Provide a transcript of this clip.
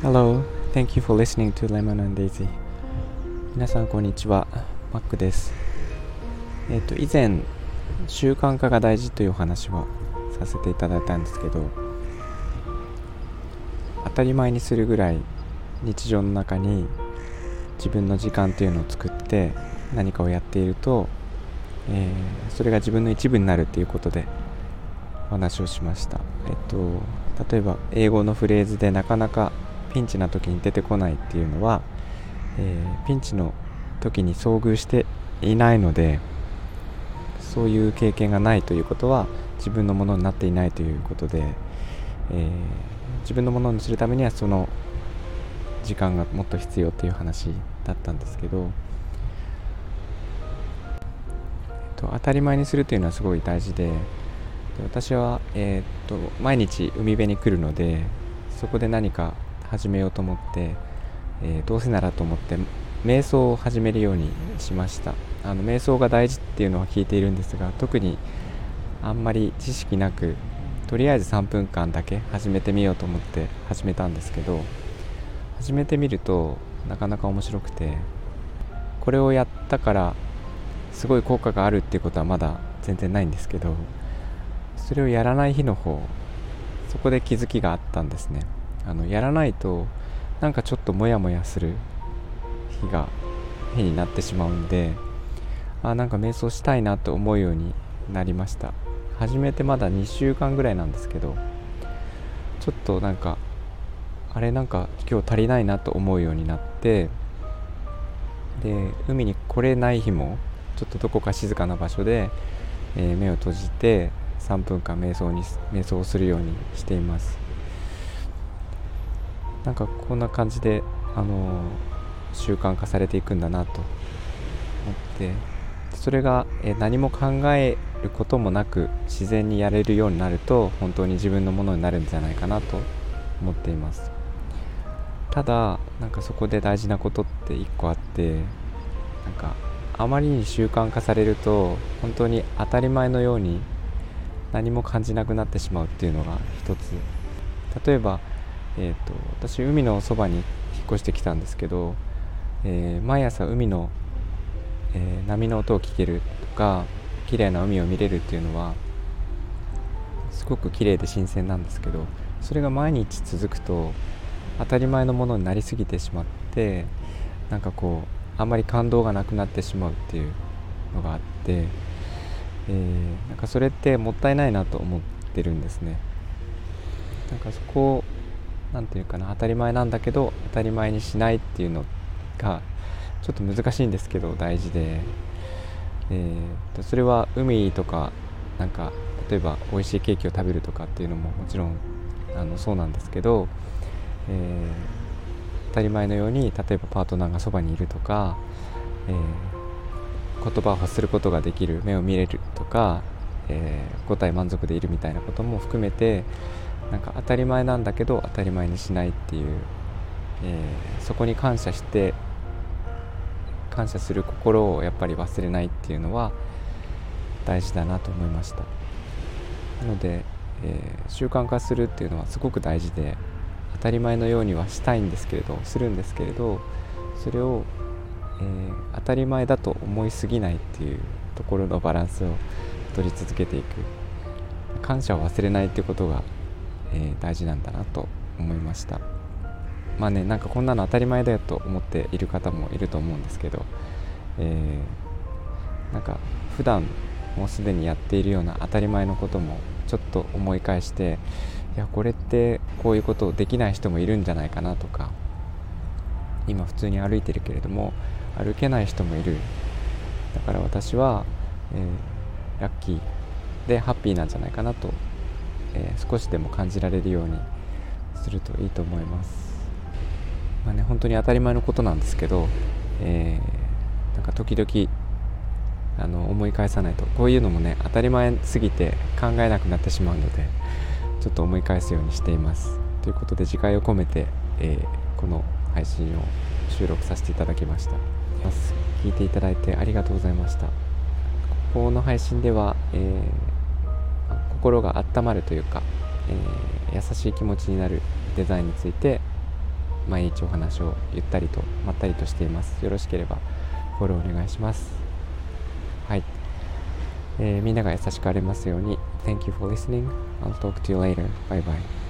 Hello, thank you for listening to Lemon and Daisy. 皆さんこんにちは、マックです。えっ、と以前習慣化が大事というお話をさせていただいたんですけど当たり前にするぐらい日常の中に自分の時間というのを作って何かをやっていると、えー、それが自分の一部になるっていうことで話をしました、えっと、例えば英語のフレーズでなかなかピンチな時に出てこないっていうのは、えー、ピンチの時に遭遇していないのでそういう経験がないということは自分のものになっていないということで、えー、自分のものにするためにはその時間がもっと必要っていう話だったんですけど、えっと、当たり前にするというのはすごい大事でで私は、えー、っと毎日海辺に来るのでそこで何か始めようと思って、えー、どうせならと思って瞑想を始めるようにしました。あの瞑想が大事っていうのは聞いているんですが特にあんまり知識なくとりあえず3分間だけ始めてみようと思って始めたんですけど始めてみるとなかなか面白くてこれをやったからすごい効果があるっていうことはまだ全然ないんですけどそれをやらない日の方そこで気づきがあったんですね。あのやらないとなんかちょっとモヤモヤする日が日になってしまうんであなんか瞑想したいなと思うようになりました。始めてまだ2週間ぐらいなんですけどちょっとなんかあれなんか今日足りないなと思うようになってで海に来れない日もちょっとどこか静かな場所で、えー、目を閉じて3分間瞑想に瞑想するようにしています。なんかこんな感じで、あの、習慣化されていくんだなと思ってそれが、え、何も考えることもなく自然にやれるようになると本当に自分のものになるんじゃないかなと思っています。ただなんかそこで大事なことって1個あってなんかあまりに習慣化されると本当に当たり前のように何も感じなくなってしまうっていうのが一つ。例えば、えーと、私海のそばに引っ越してきたんですけど、えー、毎朝海の、えー、波の音を聞けるとか綺麗な海を見れるっていうのはすごく綺麗で新鮮なんですけどそれが毎日続くと当たり前のものになりすぎてしまってなんかこうあんまり感動がなくなってしまうっていうのがあって、えー、なんかそれってもったいないなと思ってるんですね。なんかそこを何て言うかな当たり前なんだけど当たり前にしないっていうのがちょっと難しいんですけど大事で、えー、それは海とかなんか例えば美味しいケーキを食べるとかっていうのももちろんあのそうなんですけどえー、当たり前のように例えばパートナーがそばにいるとか、えー、言葉を発することができる目を見れるとか、えー、5体満足でいるみたいなことも含めてなんか当たり前なんだけど当たり前にしないっていう、えー、そこに感謝して感謝する心をやっぱり忘れないっていうのは大事だなと思いました。なので、えー、習慣化するっていうのはすごく大事で当たり前のようにはしたいんですけれどするんですけれどそれを、えー、当たり前だと思いすぎないっていうところのバランスを取り続けていく。感謝を忘れないっていうことが、えー、大事なんだなと思いました。まあねなんかこんなの当たり前だよと思っている方もいると思うんですけど、えー、なんか普段もうすでにやっているような当たり前のこともちょっと思い返していやこれってこういうことをできない人もいるんじゃないかなとか今普通に歩いてるけれども歩けない人もいる。だから私は、えー、ラッキーでハッピーなんじゃないかなと、えー、少しでも感じられるようにするといいと思います。まあね本当に当たり前のことなんですけど、えー、なんか時々あの思い返さないと。こういうのもね当たり前すぎて考えなくなってしまうのでちょっと思い返すようにしています。ということで次回を込めて、えー、この配信を収録させていただきました。聞いていただいてありがとうございました。ここの配信では、えー、心が温まるというか、えー、優しい気持ちになるデザインについて毎日お話をゆったりとまったりとしています。よろしければフォローお願いします。はい、えー、みんなが優しくありますように Thank you for listening. I'll talk to you later. Bye bye.